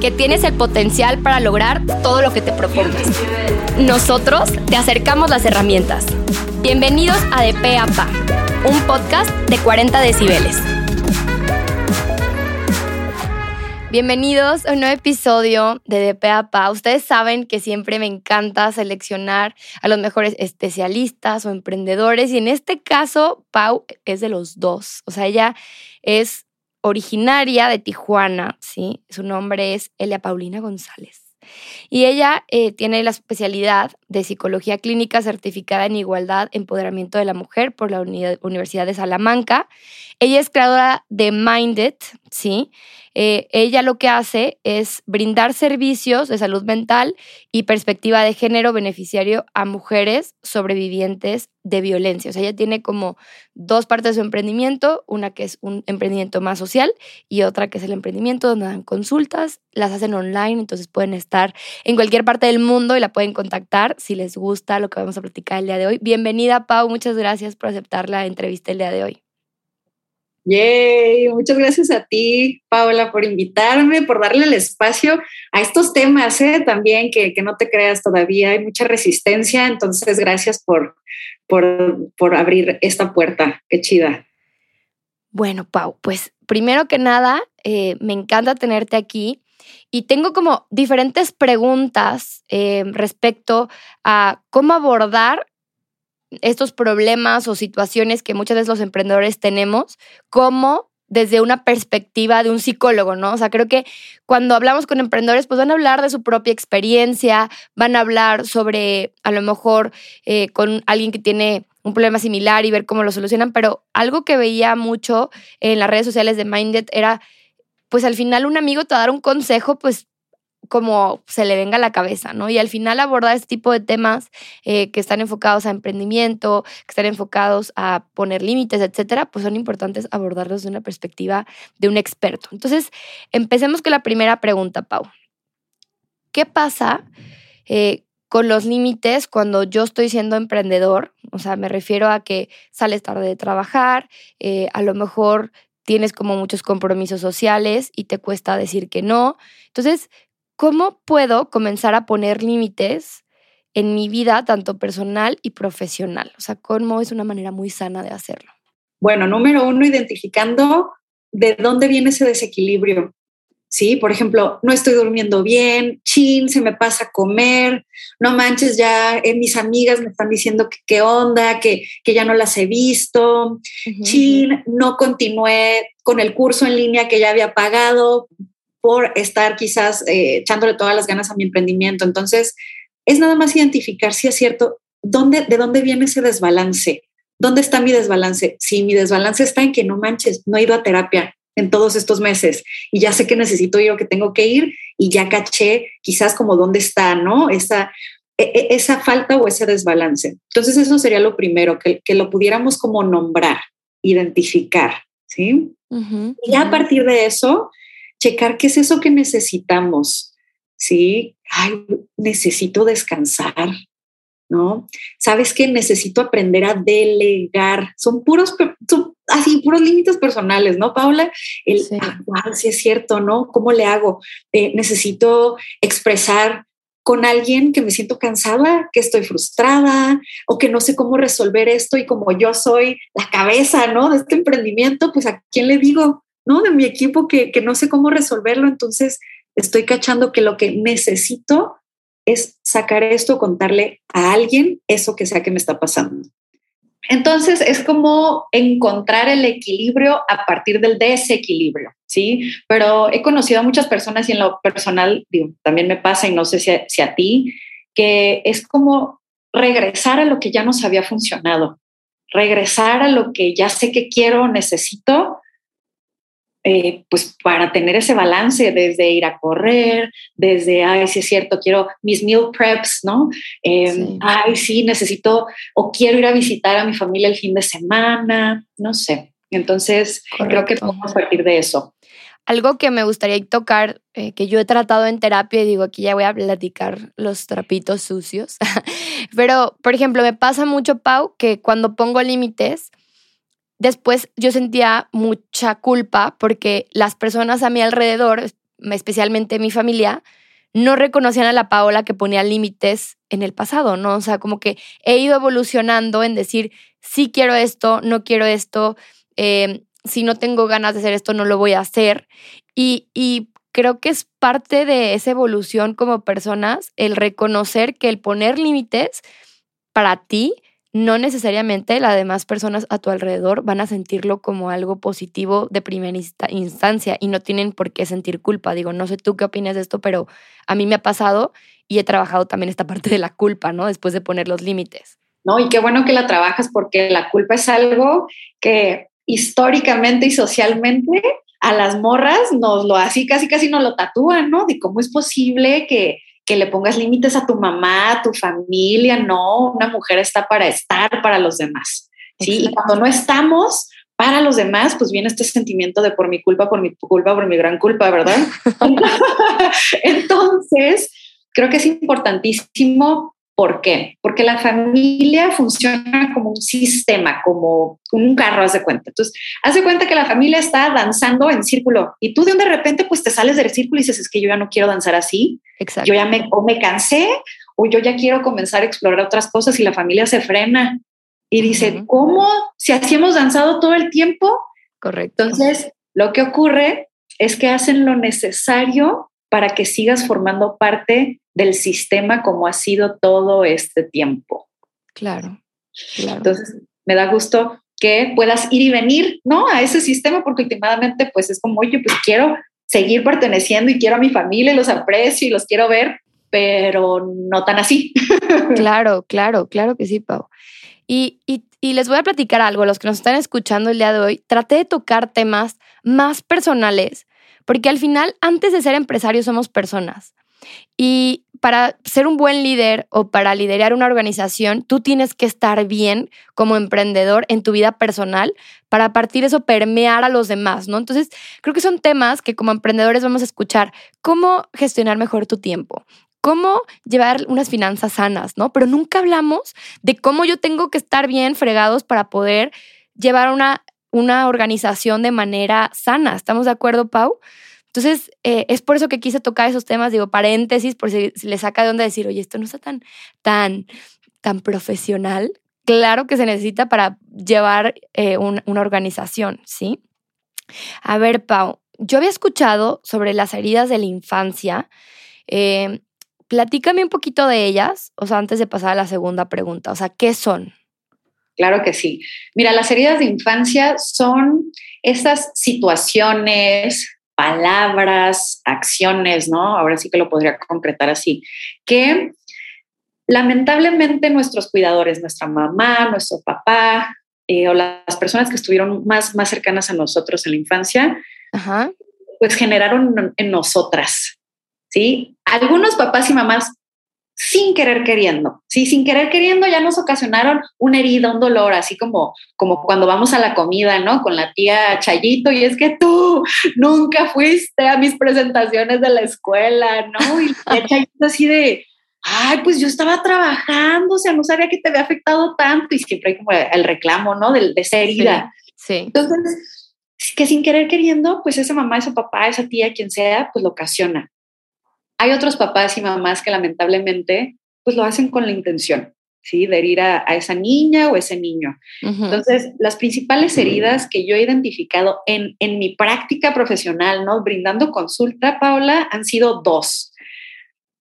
que tienes el potencial para lograr todo lo que te propongas. Nosotros te acercamos las herramientas. Bienvenidos a De a Pa, un podcast de 40 decibeles. Bienvenidos a un nuevo episodio de De Pe Pa. Ustedes saben que siempre me encanta seleccionar a los mejores especialistas o emprendedores y en este caso Pau es de los dos. O sea, ella es originaria de Tijuana, ¿sí? Su nombre es Elia Paulina González. Y ella eh, tiene la especialidad de psicología clínica certificada en igualdad, empoderamiento de la mujer por la Universidad de Salamanca. Ella es creadora de Minded, ¿sí? Eh, ella lo que hace es brindar servicios de salud mental y perspectiva de género beneficiario a mujeres sobrevivientes de violencia. O sea, ella tiene como dos partes de su emprendimiento, una que es un emprendimiento más social y otra que es el emprendimiento donde dan consultas, las hacen online, entonces pueden estar en cualquier parte del mundo y la pueden contactar si les gusta lo que vamos a platicar el día de hoy. Bienvenida, Pau, muchas gracias por aceptar la entrevista el día de hoy. Yay, muchas gracias a ti, Paola, por invitarme, por darle el espacio a estos temas, ¿eh? también que, no te creas todavía, hay mucha resistencia, entonces gracias por, por, abrir esta puerta, qué chida. Bueno, Pau, pues primero que nada, eh, me encanta tenerte aquí y tengo como diferentes preguntas eh, respecto a cómo abordar estos problemas o situaciones que muchas veces los emprendedores tenemos como desde una perspectiva de un psicólogo, ¿no? O sea, creo que cuando hablamos con emprendedores, pues van a hablar de su propia experiencia, van a hablar sobre a lo mejor eh, con alguien que tiene un problema similar y ver cómo lo solucionan, pero algo que veía mucho en las redes sociales de Minded era, pues al final un amigo te va dar un consejo, pues como se le venga a la cabeza, ¿no? Y al final abordar este tipo de temas eh, que están enfocados a emprendimiento, que están enfocados a poner límites, etcétera, pues son importantes abordarlos de una perspectiva de un experto. Entonces, empecemos con la primera pregunta, Pau. ¿Qué pasa eh, con los límites cuando yo estoy siendo emprendedor? O sea, me refiero a que sales tarde de trabajar, eh, a lo mejor tienes como muchos compromisos sociales y te cuesta decir que no. Entonces, ¿cómo puedo comenzar a poner límites en mi vida, tanto personal y profesional? O sea, ¿cómo es una manera muy sana de hacerlo? Bueno, número uno, identificando de dónde viene ese desequilibrio. Sí, por ejemplo, no estoy durmiendo bien, chin, se me pasa a comer, no manches, ya eh, mis amigas me están diciendo que qué onda, que, que ya no las he visto, chin, no continué con el curso en línea que ya había pagado, por estar quizás eh, echándole todas las ganas a mi emprendimiento. Entonces, es nada más identificar si es cierto, dónde, de dónde viene ese desbalance. ¿Dónde está mi desbalance? Si mi desbalance está en que no manches, no he ido a terapia en todos estos meses y ya sé que necesito ir o que tengo que ir y ya caché quizás como dónde está, ¿no? Esa, e, e, esa falta o ese desbalance. Entonces eso sería lo primero, que, que lo pudiéramos como nombrar, identificar, ¿sí? y ya a partir de eso, checar qué es eso que necesitamos, ¿sí? Ay, necesito descansar, ¿no? ¿Sabes que Necesito aprender a delegar. Son puros, son así, puros límites personales, ¿no, Paula? El, sí. Ah, es cierto, ¿no? ¿Cómo le hago? Eh, necesito expresar con alguien que me siento cansada, que estoy frustrada o que no sé cómo resolver esto y como yo soy la cabeza, ¿no? De este emprendimiento, pues a quién le digo, ¿no? De mi equipo que, no sé cómo resolverlo, entonces estoy cachando que lo que necesito es sacar esto, contarle a alguien eso que sea que me está pasando. Entonces es como encontrar el equilibrio a partir del desequilibrio, ¿sí? Pero he conocido a muchas personas y en lo personal, también me pasa y no sé si a, si a ti, que es como regresar a lo que ya nos había funcionado, regresar a lo que ya sé que quiero, necesito, eh, pues para tener ese balance desde ir a correr, desde, ay, sí es cierto, quiero mis meal preps, ¿no? Em, ay, sí, necesito o quiero ir a visitar a mi familia el fin de semana, no sé. Entonces, creo que podemos partir de eso. Algo que me gustaría tocar, eh, que yo he tratado en terapia, y digo, aquí ya voy a platicar los trapitos sucios, pero, por ejemplo, me pasa mucho, Pau, que cuando pongo límites, Después yo sentía mucha culpa porque las personas a mi alrededor, especialmente mi familia, no reconocían a la Paola que ponía límites en el pasado, ¿no? O sea, como que he ido evolucionando en decir, sí quiero esto, no quiero esto, em, si no tengo ganas de hacer esto, no lo voy a hacer. Y creo que es parte de esa evolución como personas el reconocer que el poner límites para ti no necesariamente las demás personas a tu alrededor van a sentirlo como algo positivo de primera instancia y no tienen por qué sentir culpa. Digo, no sé tú qué opinas de esto, pero a mí me ha pasado y he trabajado también esta parte de la culpa, ¿no? Después de poner los límites. No, y qué bueno que la trabajas porque la culpa es algo que históricamente y socialmente a las morras nos lo así casi casi nos lo tatúan, ¿no? De cómo es posible que que le pongas límites a tu mamá, a tu familia, no, una mujer está para estar para los demás, ¿sí? Y cuando no estamos para los demás, pues viene este sentimiento de por mi culpa, por mi culpa, por mi gran culpa, ¿verdad? Entonces, creo que es importantísimo ¿Por qué? Porque la familia funciona como un sistema, como un carro, haz de cuenta. Entonces, haz de cuenta que la familia está danzando en círculo y tú de un de repente pues te sales del círculo y dices, es que yo ya no quiero danzar así. Exacto. Yo ya me, o me cansé o yo ya quiero comenzar a explorar otras cosas y la familia se frena y dice, ¿cómo? Si así hemos danzado todo el tiempo. Correcto. Entonces, lo que ocurre es que hacen lo necesario para que sigas formando parte del sistema como ha sido todo este tiempo. Claro, Entonces, me da gusto que puedas ir y venir, ¿no? A ese sistema, porque últimamente, pues es como, oye, pues quiero seguir perteneciendo y quiero a mi familia y los aprecio y los quiero ver, pero no tan así. Claro, claro, claro que sí, Pau. Y, y, y, les voy a platicar algo, los que nos están escuchando el día de hoy, traté de tocar temas más personales, porque al final, antes de ser empresarios, somos personas. Y para ser un buen líder o para liderar una organización, tú tienes que estar bien como emprendedor en tu vida personal para partir eso permear a los demás, ¿no? Entonces, creo que son temas que como emprendedores vamos a escuchar. ¿Cómo gestionar mejor tu tiempo? cómo llevar unas finanzas sanas, ¿no? Pero nunca hablamos de cómo yo tengo que estar bien fregados para poder llevar una, una organización de manera sana. ¿Estamos de acuerdo, Pau? Entonces, eh, es por eso que quise tocar esos temas, digo, paréntesis, por si, le saca de onda decir, oye, esto no está tan, tan, tan profesional. Claro que se necesita para llevar eh, una organización, ¿sí? A ver, Pau, yo había escuchado sobre las heridas de la infancia. Eh, platícame un poquito de ellas, o sea, antes de pasar a la segunda pregunta, o sea, ¿qué son? Claro que sí. Mira, las heridas de infancia son esas situaciones, palabras, acciones, ¿no? Ahora sí que lo podría concretar así, que lamentablemente nuestros cuidadores, nuestra mamá, nuestro papá eh, o las personas que estuvieron más, más cercanas a nosotros en la infancia, pues generaron en nosotras, ¿sí? Algunos papás y mamás sin querer queriendo, sí, sin querer queriendo ya nos ocasionaron una herida, un dolor, así como, como cuando vamos a la comida, ¿no? Con la tía Chayito, y es que tú nunca fuiste a mis presentaciones de la escuela, ¿no? Y la Chayito así de, ay, pues yo estaba trabajando, o sea, no sabía que te había afectado tanto, y siempre hay como el reclamo, ¿no? De, de esa herida. Sí, sí. Entonces, que sin querer queriendo, pues esa mamá, ese papá, esa tía, quien sea, pues lo ocasiona. Hay otros papás y mamás que lamentablemente pues lo hacen con la intención, ¿sí? De herir a, esa niña o ese niño. Entonces, las principales heridas que yo he identificado en, en mi práctica profesional, ¿no? Brindando consulta, Paula, han sido dos.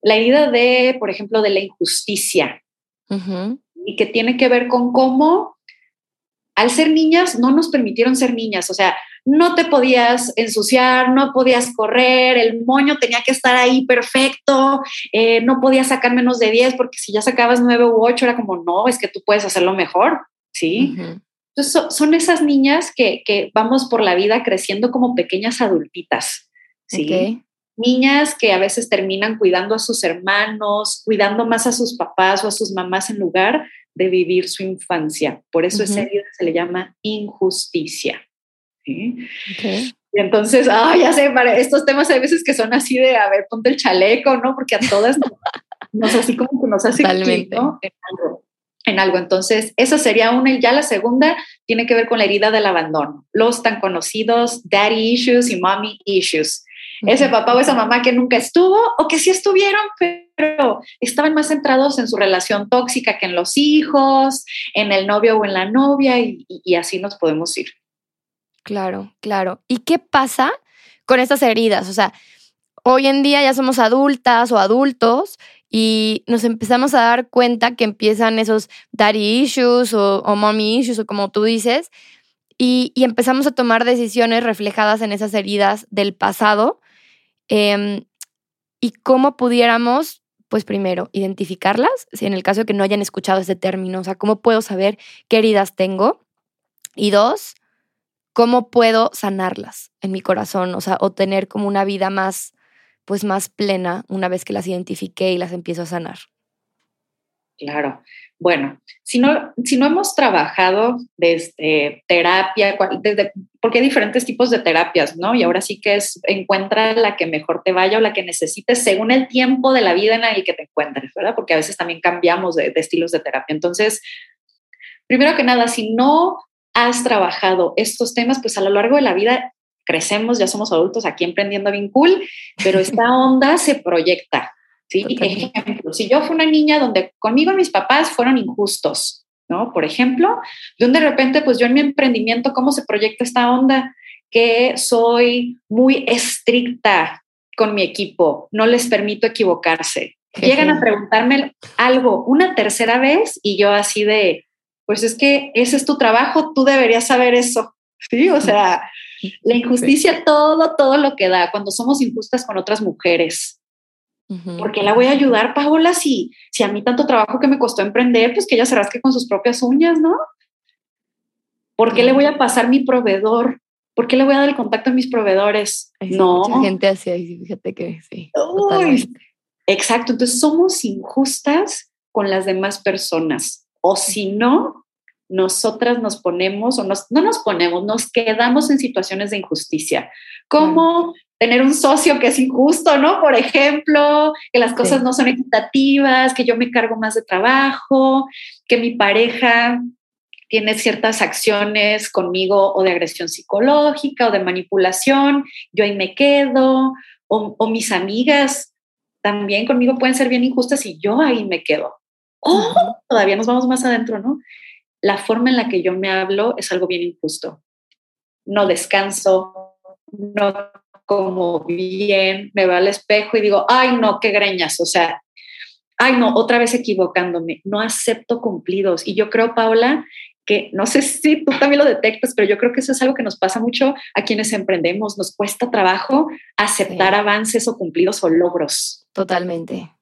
La herida de, por ejemplo, de la injusticia, y que tiene que ver con cómo al ser niñas no nos permitieron ser niñas, o sea, no te podías ensuciar, no podías correr, el moño tenía que estar ahí perfecto, eh, no podías sacar menos de 10 porque si ya sacabas 9 u 8 era como, no, es que tú puedes hacerlo mejor, ¿sí? Entonces, son esas niñas que, que, vamos por la vida creciendo como pequeñas adultitas, ¿sí? Niñas que a veces terminan cuidando a sus hermanos, cuidando más a sus papás o a sus mamás en lugar de vivir su infancia. Por eso esa herida se le llama injusticia. ¿Sí? Y entonces, ah, ya sé, para estos temas hay veces que son así de, a ver, ponte el chaleco, ¿no? Porque a todas nos, así como que nos hace. En algo, en algo. Entonces, esa sería una. Y ya la segunda tiene que ver con la herida del abandono. Los tan conocidos daddy issues y mommy issues. Ese papá o esa mamá que nunca estuvo o que sí estuvieron, pero estaban más centrados en su relación tóxica que en los hijos, en el novio o en la novia y así nos podemos ir. Claro, claro. ¿Y qué pasa con estas heridas? O sea, hoy en día ya somos adultas o adultos y nos empezamos a dar cuenta que empiezan esos daddy issues o, mommy issues o como tú dices, y, empezamos a tomar decisiones reflejadas en esas heridas del pasado em, y cómo pudiéramos, pues primero, identificarlas, si en el caso de que no hayan escuchado ese término, o sea, cómo puedo saber qué heridas tengo. Y dos, cómo puedo sanarlas en mi corazón, o sea, o tener como una vida más, pues más plena una vez que las identifiqué y las empiezo a sanar. Claro. Bueno, si no, si no hemos trabajado desde terapia, desde, porque hay diferentes tipos de terapias, ¿no? Y ahora sí que es, encuentra la que mejor te vaya o la que necesites según el tiempo de la vida en el que te encuentres, ¿verdad? Porque a veces también cambiamos de estilos de terapia. Entonces, primero que nada, si no has trabajado estos temas, pues a lo largo de la vida crecemos, ya somos adultos aquí emprendiendo bien cool, pero esta onda se proyecta. ¿sí? Ejemplo, si yo fui una niña donde conmigo mis papás fueron injustos, ¿no? Por ejemplo, de un de repente, pues yo en mi emprendimiento, ¿cómo se proyecta esta onda? Que soy muy estricta con mi equipo, no les permito equivocarse. Llegan a preguntarme algo una tercera vez y yo así de, pues es que ese es tu trabajo, tú deberías saber eso. Sí, o sea, la injusticia, todo, todo lo que da cuando somos injustas con otras mujeres. ¿Por qué la voy a ayudar, Paola, si, si a mí tanto trabajo que me costó emprender, pues que ella se rasque con sus propias uñas, ¿no? ¿Por qué le voy a pasar mi proveedor? ¿Por qué le voy a dar el contacto a mis proveedores? no. Mucha gente así, fíjate que sí. exacto, entonces somos injustas con las demás personas o si no, nosotras nos ponemos o nos, no nos ponemos, nos quedamos en situaciones de injusticia, como tener un socio que es injusto, ¿no? Por ejemplo, que las cosas no son equitativas, que yo me cargo más de trabajo, que mi pareja tiene ciertas acciones conmigo o de agresión psicológica o de manipulación, yo ahí me quedo, o, o mis amigas también conmigo pueden ser bien injustas y yo ahí me quedo. Oh, todavía nos vamos más adentro, ¿no? La forma en la que yo me hablo es algo bien injusto. No descanso, no como bien, me veo al espejo y digo, ay, no, qué greñas, o sea, ay, no, otra vez equivocándome, no acepto cumplidos. Y yo creo, Paula, que no sé si tú también lo detectas, pero yo creo que eso es algo que nos pasa mucho a quienes emprendemos. Nos cuesta trabajo aceptar avances o cumplidos o logros. Totalmente.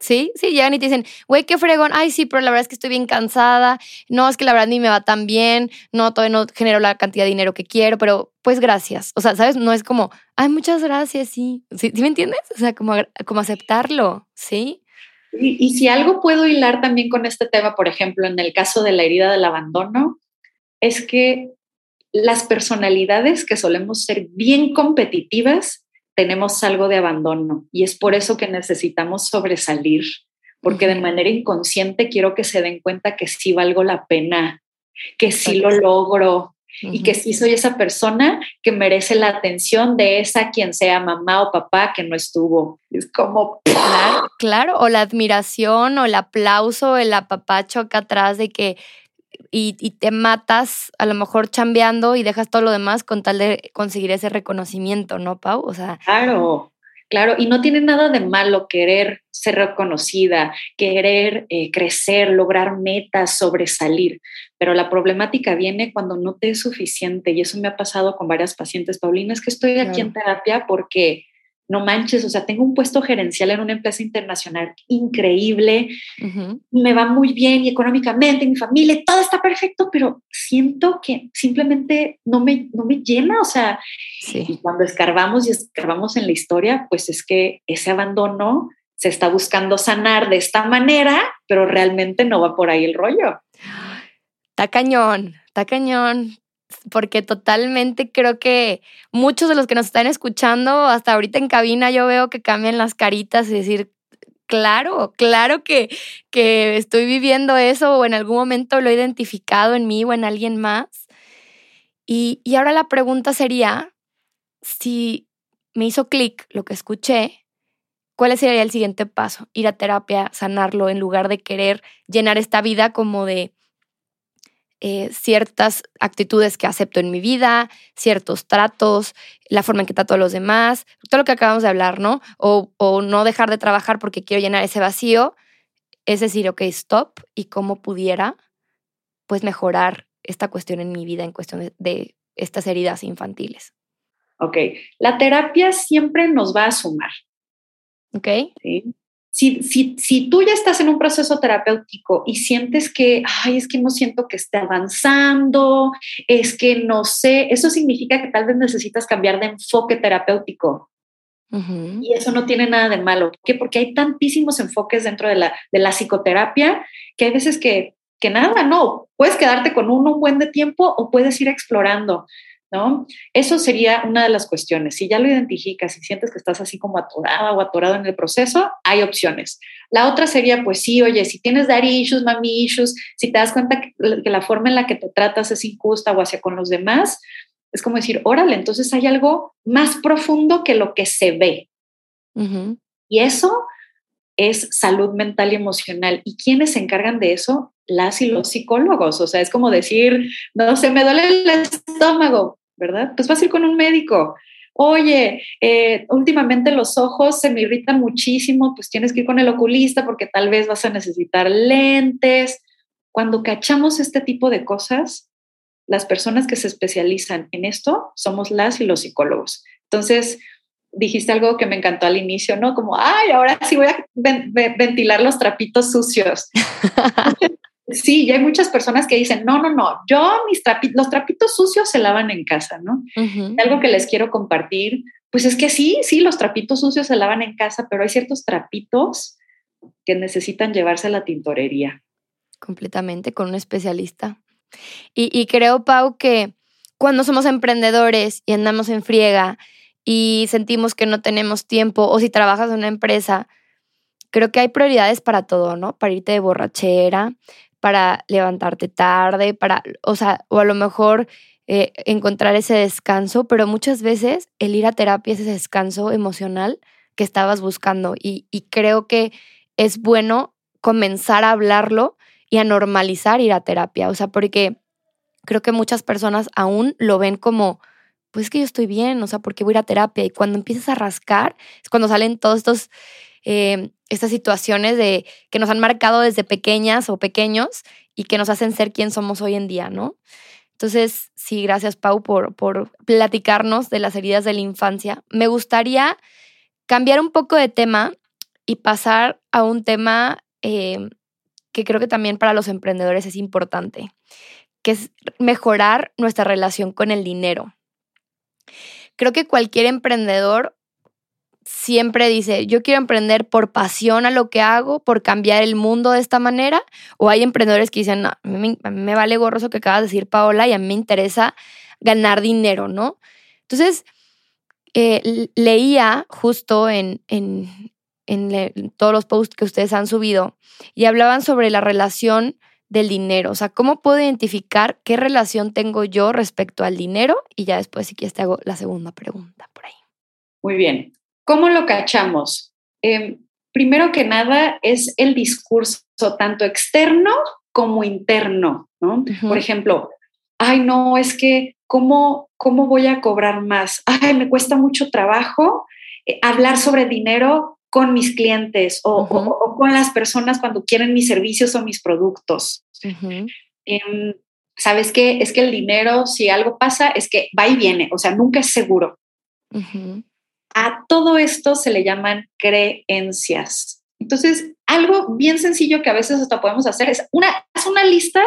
Sí, sí, llegan y te dicen, güey, qué fregón, ay, sí, pero la verdad es que estoy bien cansada, no, es que la verdad ni me va tan bien, no, todavía no genero la cantidad de dinero que quiero, pero pues gracias. O sea, ¿sabes? No es como, ay, muchas gracias, sí. ¿Sí, me entiendes? O sea, como, como aceptarlo, ¿sí? Y, y si algo puedo hilar también con este tema, por ejemplo, en el caso de la herida del abandono, es que las personalidades que solemos ser bien competitivas tenemos algo de abandono y es por eso que necesitamos sobresalir, porque de manera inconsciente quiero que se den cuenta que sí valgo la pena, que sí lo logro y que sí soy esa persona que merece la atención de esa quien sea mamá o papá que no estuvo. Es como... Claro, claro, o la admiración o el aplauso, el apapacho acá atrás de que y, te matas a lo mejor chambeando y dejas todo lo demás con tal de conseguir ese reconocimiento, ¿no, Pau? O sea. Claro, claro. Y no tiene nada de malo querer ser reconocida, querer eh, crecer, lograr metas, sobresalir. Pero la problemática viene cuando no te es suficiente. Y eso me ha pasado con varias pacientes. Paulina, es que estoy aquí en terapia porque no manches, o sea, tengo un puesto gerencial en una empresa internacional increíble, me va muy bien y económicamente, mi familia, todo está perfecto, pero siento que simplemente no me, no me llena, o sea, y cuando escarbamos y escarbamos en la historia, pues es que ese abandono se está buscando sanar de esta manera, pero realmente no va por ahí el rollo. Está cañón, está cañón, porque totalmente creo que muchos de los que nos están escuchando, hasta ahorita en cabina, yo veo que cambian las caritas y decir, claro, claro que, que estoy viviendo eso o en algún momento lo he identificado en mí o en alguien más. Y, y ahora la pregunta sería, si me hizo clic lo que escuché, ¿cuál sería el siguiente paso? Ir a terapia, sanarlo, en lugar de querer llenar esta vida como de eh, ciertas actitudes que acepto en mi vida, ciertos tratos, la forma en que trato a los demás, todo lo que acabamos de hablar, ¿no? O, no dejar de trabajar porque quiero llenar ese vacío, es decir, ok, stop y cómo pudiera, pues mejorar esta cuestión en mi vida en cuestión de, de estas heridas infantiles. Ok, la terapia siempre nos va a sumar. Ok. ¿Sí? Si, tú ya estás en un proceso terapéutico y sientes que, ay, es que no siento que esté avanzando, es que no sé, eso significa que tal vez necesitas cambiar de enfoque terapéutico. Y eso no tiene nada de malo. ¿Por qué? Porque hay tantísimos enfoques dentro de la, de la psicoterapia que hay veces que, que nada, no, puedes quedarte con uno un buen de tiempo o puedes ir explorando. ¿No? Eso sería una de las cuestiones. Si ya lo identificas y sientes que estás así como atorada o atorado en el proceso, hay opciones. La otra sería, pues sí, oye, si tienes daddy issues, mami issues, si te das cuenta que, la forma en la que te tratas es injusta o hacia con los demás, es como decir, órale, entonces hay algo más profundo que lo que se ve. Y eso es salud mental y emocional. ¿Y quiénes se encargan de eso? Las y los psicólogos. O sea, es como decir, no sé, me duele el estómago. ¿Verdad? Pues vas a ir con un médico. Oye, eh, últimamente los ojos se me irritan muchísimo, pues tienes que ir con el oculista porque tal vez vas a necesitar lentes. Cuando cachamos este tipo de cosas, las personas que se especializan en esto somos las y los psicólogos. Entonces, dijiste algo que me encantó al inicio, ¿no? Como, ay, ahora sí voy a ventilar los trapitos sucios. Sí, y hay muchas personas que dicen, no, no, no, yo mis trapitos, los trapitos sucios se lavan en casa, ¿no? Algo que les quiero compartir, pues es que sí, sí, los trapitos sucios se lavan en casa, pero hay ciertos trapitos que necesitan llevarse a la tintorería. Completamente, con un especialista. Y, y creo, Pau, que cuando somos emprendedores y andamos en friega y sentimos que no tenemos tiempo, o si trabajas en una empresa, creo que hay prioridades para todo, ¿no? Para irte de borrachera, para levantarte tarde, para, o sea, o a lo mejor eh, encontrar ese descanso, pero muchas veces el ir a terapia es ese descanso emocional que estabas buscando y, creo que es bueno comenzar a hablarlo y a normalizar ir a terapia, o sea, porque creo que muchas personas aún lo ven como, pues es que yo estoy bien, o sea, porque voy a ir a terapia y cuando empiezas a rascar es cuando salen todos estos eh, estas situaciones de que nos han marcado desde pequeñas o pequeños y que nos hacen ser quien somos hoy en día, ¿no? Entonces, sí, gracias Pau por, por platicarnos de las heridas de la infancia. Me gustaría cambiar un poco de tema y pasar a un tema eh, que creo que también para los emprendedores es importante, que es mejorar nuestra relación con el dinero. Creo que cualquier emprendedor siempre dice, yo quiero emprender por pasión a lo que hago, por cambiar el mundo de esta manera, o hay emprendedores que dicen, no, a mí, me vale gorro eso que acabas de decir, Paola, y a mí me interesa ganar dinero, ¿no? Entonces, eh, leía justo en, en, en todos los posts que ustedes han subido y hablaban sobre la relación del dinero, o sea, ¿cómo puedo identificar qué relación tengo yo respecto al dinero? Y ya después, si quieres, te hago la segunda pregunta por ahí. Muy bien. ¿Cómo lo cachamos? Em, primero que nada es el discurso tanto externo como interno, ¿no? Por ejemplo, ay, no, es que, ¿cómo, ¿cómo voy a cobrar más? Ay, me cuesta mucho trabajo eh, hablar sobre dinero con mis clientes o, con las personas cuando quieren mis servicios o mis productos. Em, ¿Sabes qué? Es que el dinero, si algo pasa, es que va y viene, o sea, nunca es seguro. A todo esto se le llaman creencias. Entonces, algo bien sencillo que a veces hasta podemos hacer es una, es una lista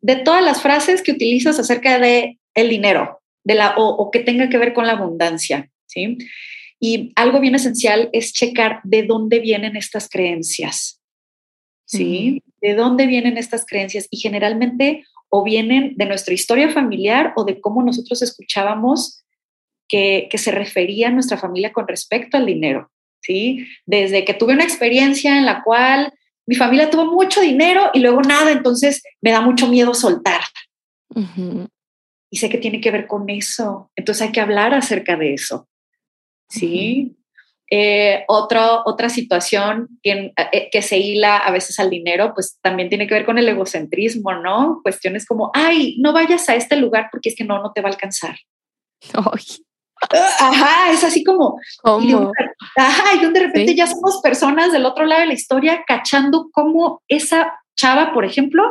de todas las frases que utilizas acerca de el dinero, de la, o, que tenga que ver con la abundancia, ¿sí? Y algo bien esencial es checar de dónde vienen estas creencias, ¿sí? De dónde vienen estas creencias y generalmente o vienen de nuestra historia familiar o de cómo nosotros escuchábamos que, que se refería nuestra familia con respecto al dinero, ¿sí? Desde que tuve una experiencia en la cual mi familia tuvo mucho dinero y luego nada, entonces me da mucho miedo soltar. Y sé que tiene que ver con eso. Entonces hay que hablar acerca de eso. ¿Sí? Eh, otra situación que, eh, que, se hila a veces al dinero, pues también tiene que ver con el egocentrismo, ¿no? Cuestiones como, ay, no vayas a este lugar porque es que no, no te va a alcanzar. Ay. Ajá, es así como. ¿Cómo? ajá, y de repente ya somos personas del otro lado de la historia cachando cómo esa chava, por ejemplo,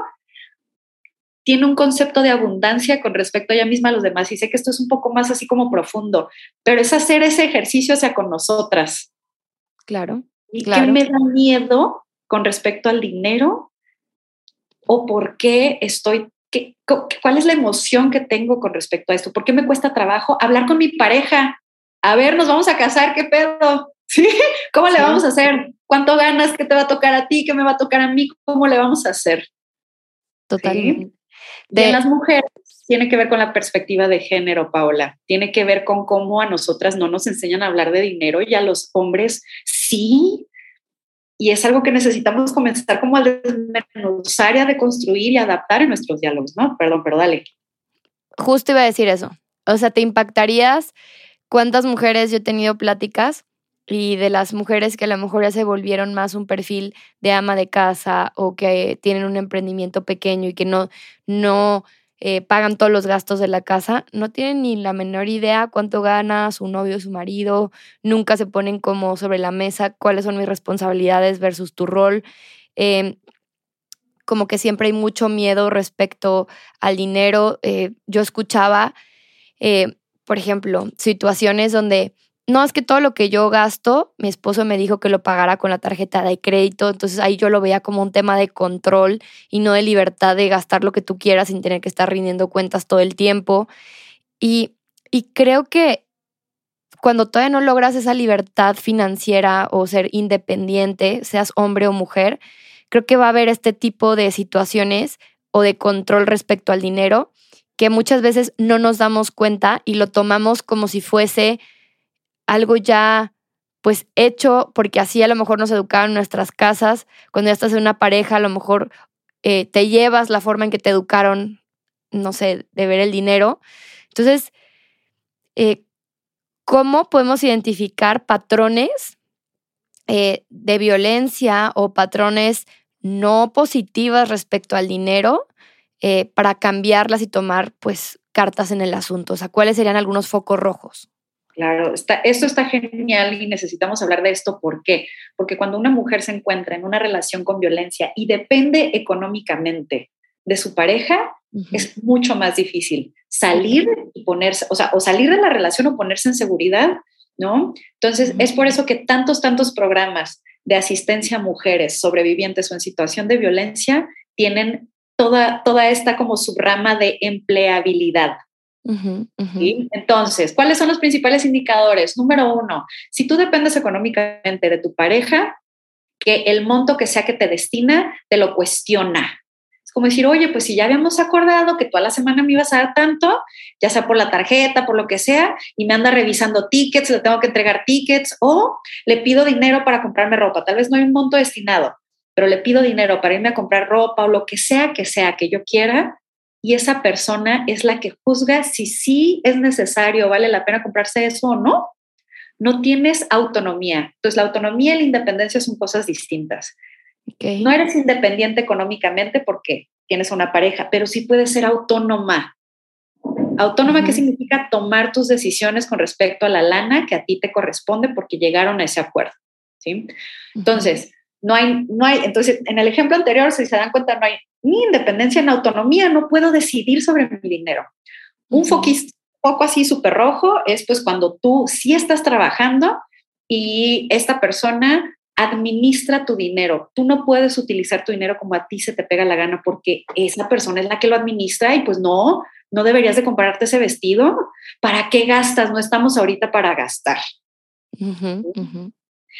tiene un concepto de abundancia con respecto a ella misma a los demás. Y sé que esto es un poco más así como profundo, pero es hacer ese ejercicio hacia con nosotras. Claro. ¿Y qué me da miedo con respecto al dinero? ¿O por qué estoy ¿Qué, ¿Cuál es la emoción que tengo con respecto a esto? ¿Por qué me cuesta trabajo hablar con mi pareja? A ver, nos vamos a casar, ¿qué pedo? ¿Sí? ¿Cómo le vamos a hacer? ¿Cuánto ganas? ¿Qué te va a tocar a ti? ¿Qué me va a tocar a mí? ¿Cómo le vamos a hacer? Totalmente. De las mujeres tiene que ver con la perspectiva de género, Paola. Tiene que ver con cómo a nosotras no nos enseñan a hablar de dinero y a los hombres sí y es algo que necesitamos comenzar como a desmenuzar y a deconstruir y adaptar en nuestros diálogos, ¿no? Perdón, pero dale. Justo iba a decir eso. O sea, ¿te impactarías cuántas mujeres yo he tenido pláticas y de las mujeres que a lo mejor ya se volvieron más un perfil de ama de casa o que tienen un emprendimiento pequeño y que no, no eh, pagan todos los gastos de la casa, no tienen ni la menor idea cuánto gana su novio, su marido, nunca se ponen como sobre la mesa cuáles son mis responsabilidades versus tu rol. Em, como que siempre hay mucho miedo respecto al dinero. Eh, yo escuchaba, eh, por ejemplo, situaciones donde no, es que todo lo que yo gasto, mi esposo me dijo que lo pagara con la tarjeta de crédito, entonces ahí yo lo veía como un tema de control y no de libertad de gastar lo que tú quieras sin tener que estar rindiendo cuentas todo el tiempo. Y, y creo que cuando todavía no logras esa libertad financiera o ser independiente, seas hombre o mujer, creo que va a haber este tipo de situaciones o de control respecto al dinero que muchas veces no nos damos cuenta y lo tomamos como si fuese algo ya pues hecho, porque así a lo mejor nos educaron en nuestras casas, cuando ya estás en una pareja, a lo mejor eh, te llevas la forma en que te educaron, no sé, de ver el dinero. Entonces, eh, ¿cómo podemos identificar patrones eh, de violencia o patrones no positivas respecto al dinero para cambiarlas y tomar pues cartas en el asunto? O sea, ¿cuáles serían algunos focos rojos? Claro, está, esto está genial y necesitamos hablar de esto. ¿Por qué? Porque cuando una mujer se encuentra en una relación con violencia y depende económicamente de su pareja, es mucho más difícil salir y ponerse, o sea, o salir de la relación o ponerse en seguridad, ¿no? Entonces, es por eso que tantos, tantos programas de asistencia a mujeres sobrevivientes o en situación de violencia tienen toda, toda esta como subrama de empleabilidad, entonces, ¿cuáles son los principales indicadores? Número uno, si tú dependes económicamente de tu pareja, que el monto que sea que te destina te lo cuestiona. Es como decir, oye, pues si ya habíamos acordado que tú a la semana me ibas a dar tanto, ya sea por la tarjeta, por lo que sea, y me anda revisando tickets, le tengo que entregar tickets, o le pido dinero para comprarme ropa. Tal vez no hay un monto destinado, pero le pido dinero para irme a comprar ropa o lo que sea que sea que yo quiera, y esa persona es la que juzga si sí es necesario, vale la pena comprarse eso o no. No tienes autonomía. Entonces, la autonomía y la independencia son cosas distintas. No eres independiente económicamente porque tienes una pareja, pero sí puedes ser autónoma. Autónoma, ¿qué significa tomar tus decisiones con respecto a la lana que a ti te corresponde porque llegaron a ese acuerdo. ¿sí? Entonces, no hay, no hay, entonces, en el ejemplo anterior, si se dan cuenta, no hay ni independencia ni autonomía, no puedo decidir sobre mi dinero. Un foquista, poco así súper rojo es pues cuando tú sí estás trabajando y esta persona administra tu dinero. Tú no puedes utilizar tu dinero como a ti se te pega la gana porque esa persona es la que lo administra y pues no, no deberías de comprarte ese vestido. ¿Para qué gastas? No estamos ahorita para gastar.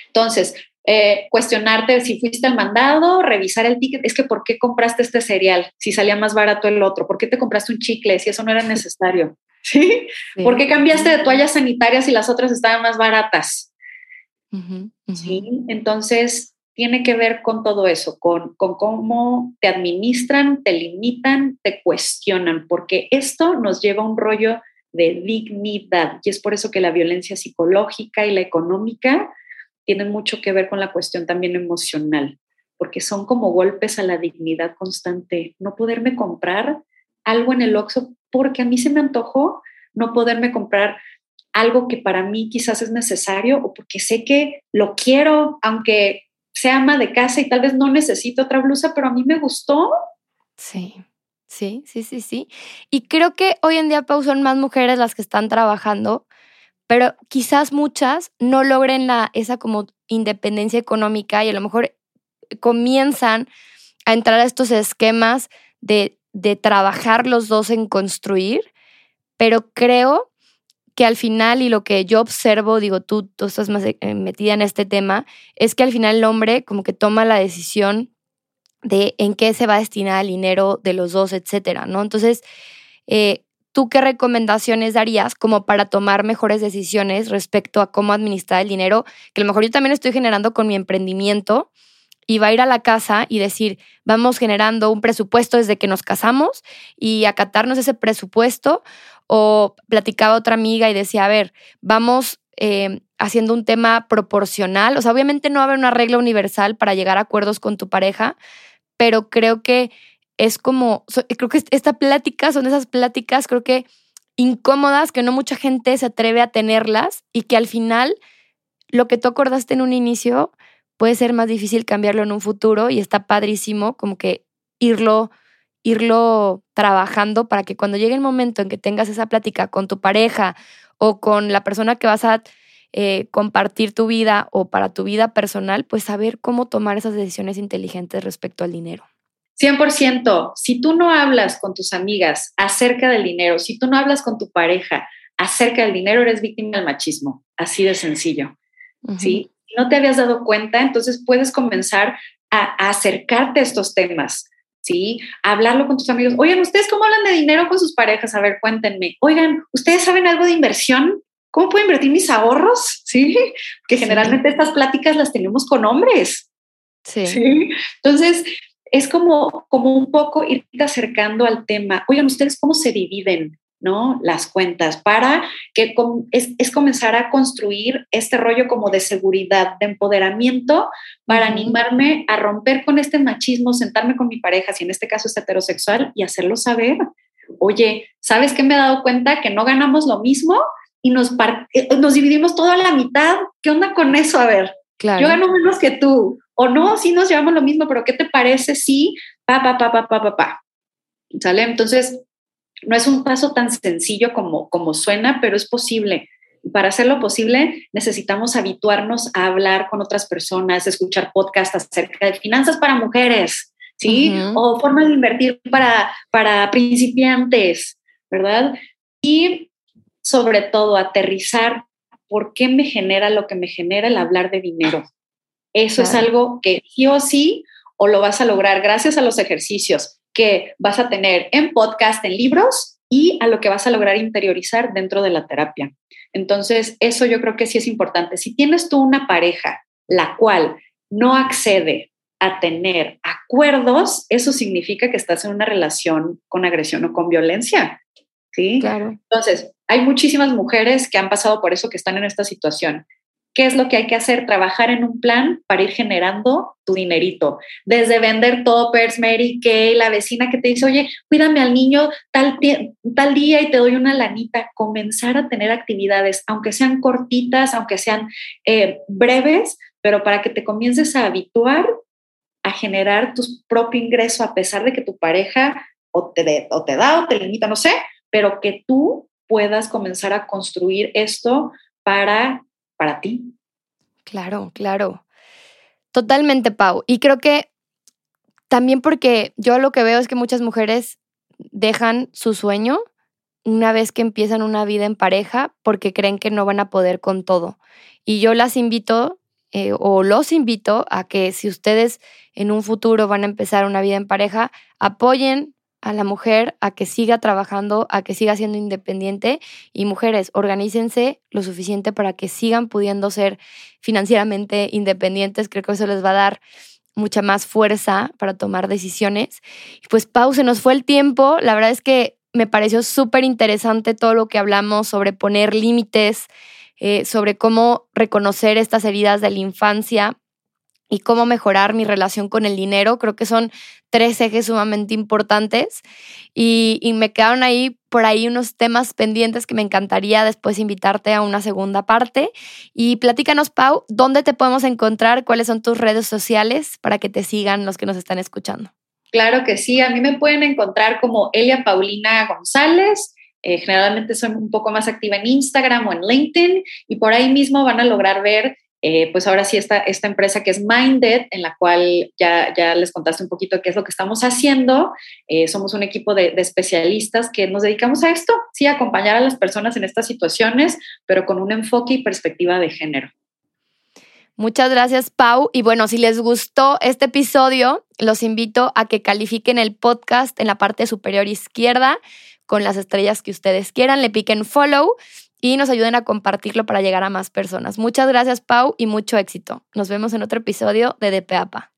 Entonces, eh, cuestionarte si fuiste al mandado, revisar el ticket, es que ¿por qué compraste este cereal si salía más barato el otro? ¿Por qué te compraste un chicle si eso no era necesario? ¿Sí? ¿Por qué cambiaste de toallas sanitarias si las otras estaban más baratas? ¿sí? Entonces, tiene que ver con todo eso, con, con, cómo te administran, te limitan, te cuestionan, porque esto nos lleva a un rollo de dignidad y es por eso que la violencia psicológica y la económica tienen mucho que ver con la cuestión también emocional, porque son como golpes a la dignidad constante. No poderme comprar algo en el Oxxo porque a mí se me antojó, no poderme comprar algo que para mí quizás es necesario o porque sé que lo quiero, aunque sea ama de casa y tal vez no necesito otra blusa, pero a mí me gustó. Sí, sí, sí, sí, sí. Y creo que hoy en día, Pau, son más mujeres las que están trabajando, pero quizás muchas no logren la, esa como independencia económica y a lo mejor comienzan a entrar a estos esquemas de, de trabajar los dos en construir, pero creo que al final, y lo que yo observo, digo, tú, tú estás más eh, metida en este tema, es que al final el hombre como que toma la decisión de en qué se va a destinar el dinero de los dos, etcétera, ¿no? Entonces, eh, ¿tú qué recomendaciones darías como para tomar mejores decisiones respecto a cómo administrar el dinero? Que a lo mejor yo también estoy generando con mi emprendimiento y va a ir a la casa y decir, vamos generando un presupuesto desde que nos casamos y acatarnos ese presupuesto o platicaba otra amiga y decía, a ver, vamos eh, haciendo un tema proporcional. O sea, obviamente no va a haber una regla universal para llegar a acuerdos con tu pareja, pero creo que es como, creo que esta plática son esas pláticas, creo que incómodas, que no mucha gente se atreve a tenerlas y que al final lo que tú acordaste en un inicio puede ser más difícil cambiarlo en un futuro y está padrísimo como que irlo irlo trabajando para que cuando llegue el momento en que tengas esa plática con tu pareja o con la persona que vas a eh, compartir tu vida o para tu vida personal, pues saber cómo tomar esas decisiones inteligentes respecto al dinero. 100%, si tú no hablas con tus amigas acerca del dinero, si tú no hablas con tu pareja acerca del dinero, eres víctima del machismo, así de sencillo. Si no te habías dado cuenta, entonces puedes comenzar a acercarte a estos temas ¿sí? Hablarlo con tus amigos. Oigan, ¿ustedes cómo hablan de dinero con sus parejas? A ver, cuéntenme. Oigan, ¿ustedes saben algo de inversión? ¿Cómo puedo invertir mis ahorros? Sí, que generalmente estas pláticas las tenemos con hombres. Sí. ¿sí? Entonces, es como, como un poco irte acercando al tema. Oigan, ¿ustedes cómo se dividen? ¿no? Las cuentas, para que es, comenzar a construir este rollo como de seguridad, de empoderamiento, para animarme a romper con este machismo, sentarme con mi pareja, si en este caso es heterosexual, y hacerlo saber. Oye, ¿sabes qué me he dado cuenta? Que no ganamos lo mismo y nos, eh, nos dividimos todo a la mitad. ¿Qué onda con eso? A ver, yo gano menos que tú. O no, sí nos llevamos lo mismo, pero ¿qué te parece si pa, pa, pa, pa, pa, pa, pa? ¿Sale? Entonces, no es un paso tan sencillo como, como suena, pero es posible. Para hacerlo posible, necesitamos habituarnos a hablar con otras personas, escuchar podcasts acerca de finanzas para mujeres, ¿sí? O formas de invertir para, para principiantes, ¿verdad? Y sobre todo, aterrizar por qué me genera lo que me genera el hablar de dinero. Eso es algo que sí o sí, o lo vas a lograr gracias a los ejercicios, que vas a tener en podcast, en libros y a lo que vas a lograr interiorizar dentro de la terapia. Entonces, eso yo creo que sí es importante. Si tienes tú una pareja la cual no accede a tener acuerdos, eso significa que estás en una relación con agresión o con violencia. ¿Sí? Claro. Entonces, hay muchísimas mujeres que han pasado por eso, que están en esta situación. ¿Qué es lo que hay que hacer? Trabajar en un plan para ir generando tu dinerito. Desde vender toppers, Mary Kay, la vecina que te dice, oye, cuídame al niño tal, tal día y te doy una lanita. Comenzar a tener actividades, aunque sean cortitas, aunque sean eh, breves, pero para que te comiences a habituar a generar tu propio ingreso a pesar de que tu pareja o te, o te da o te limita, no sé, pero que tú puedas comenzar a construir esto para, para ti. Claro, claro. Totalmente, Pau. Y creo que también porque yo lo que veo es que muchas mujeres dejan su sueño una vez que empiezan una vida en pareja porque creen que no van a poder con todo. Y yo las invito eh, o los invito a que si ustedes en un futuro van a empezar una vida en pareja, apoyen a la mujer a que siga trabajando, a que siga siendo independiente y mujeres, organícense lo suficiente para que sigan pudiendo ser financieramente independientes. Creo que eso les va a dar mucha más fuerza para tomar decisiones. Y pues Pau, se nos fue el tiempo. La verdad es que me pareció súper interesante todo lo que hablamos sobre poner límites, eh, sobre cómo reconocer estas heridas de la infancia y cómo mejorar mi relación con el dinero. Creo que son tres ejes sumamente importantes y, y, me quedaron ahí por ahí unos temas pendientes que me encantaría después invitarte a una segunda parte. Y platícanos, Pau, ¿dónde te podemos encontrar? ¿Cuáles son tus redes sociales para que te sigan los que nos están escuchando? Claro que sí, a mí me pueden encontrar como Elia Paulina González. Eh, generalmente soy un poco más activa en Instagram o en LinkedIn y por ahí mismo van a lograr ver eh, pues ahora sí esta, esta empresa que es Minded, en la cual ya, ya les contaste un poquito qué es lo que estamos haciendo. Eh, somos un equipo de, especialistas que nos dedicamos a esto, sí, acompañar a las personas en estas situaciones, pero con un enfoque y perspectiva de género. Muchas gracias, Pau. Y bueno, si les gustó este episodio, los invito a que califiquen el podcast en la parte superior izquierda con las estrellas que ustedes quieran, le piquen follow y nos ayuden a compartirlo para llegar a más personas. Muchas gracias, Pau, y mucho éxito. Nos vemos en otro episodio de DPAPA.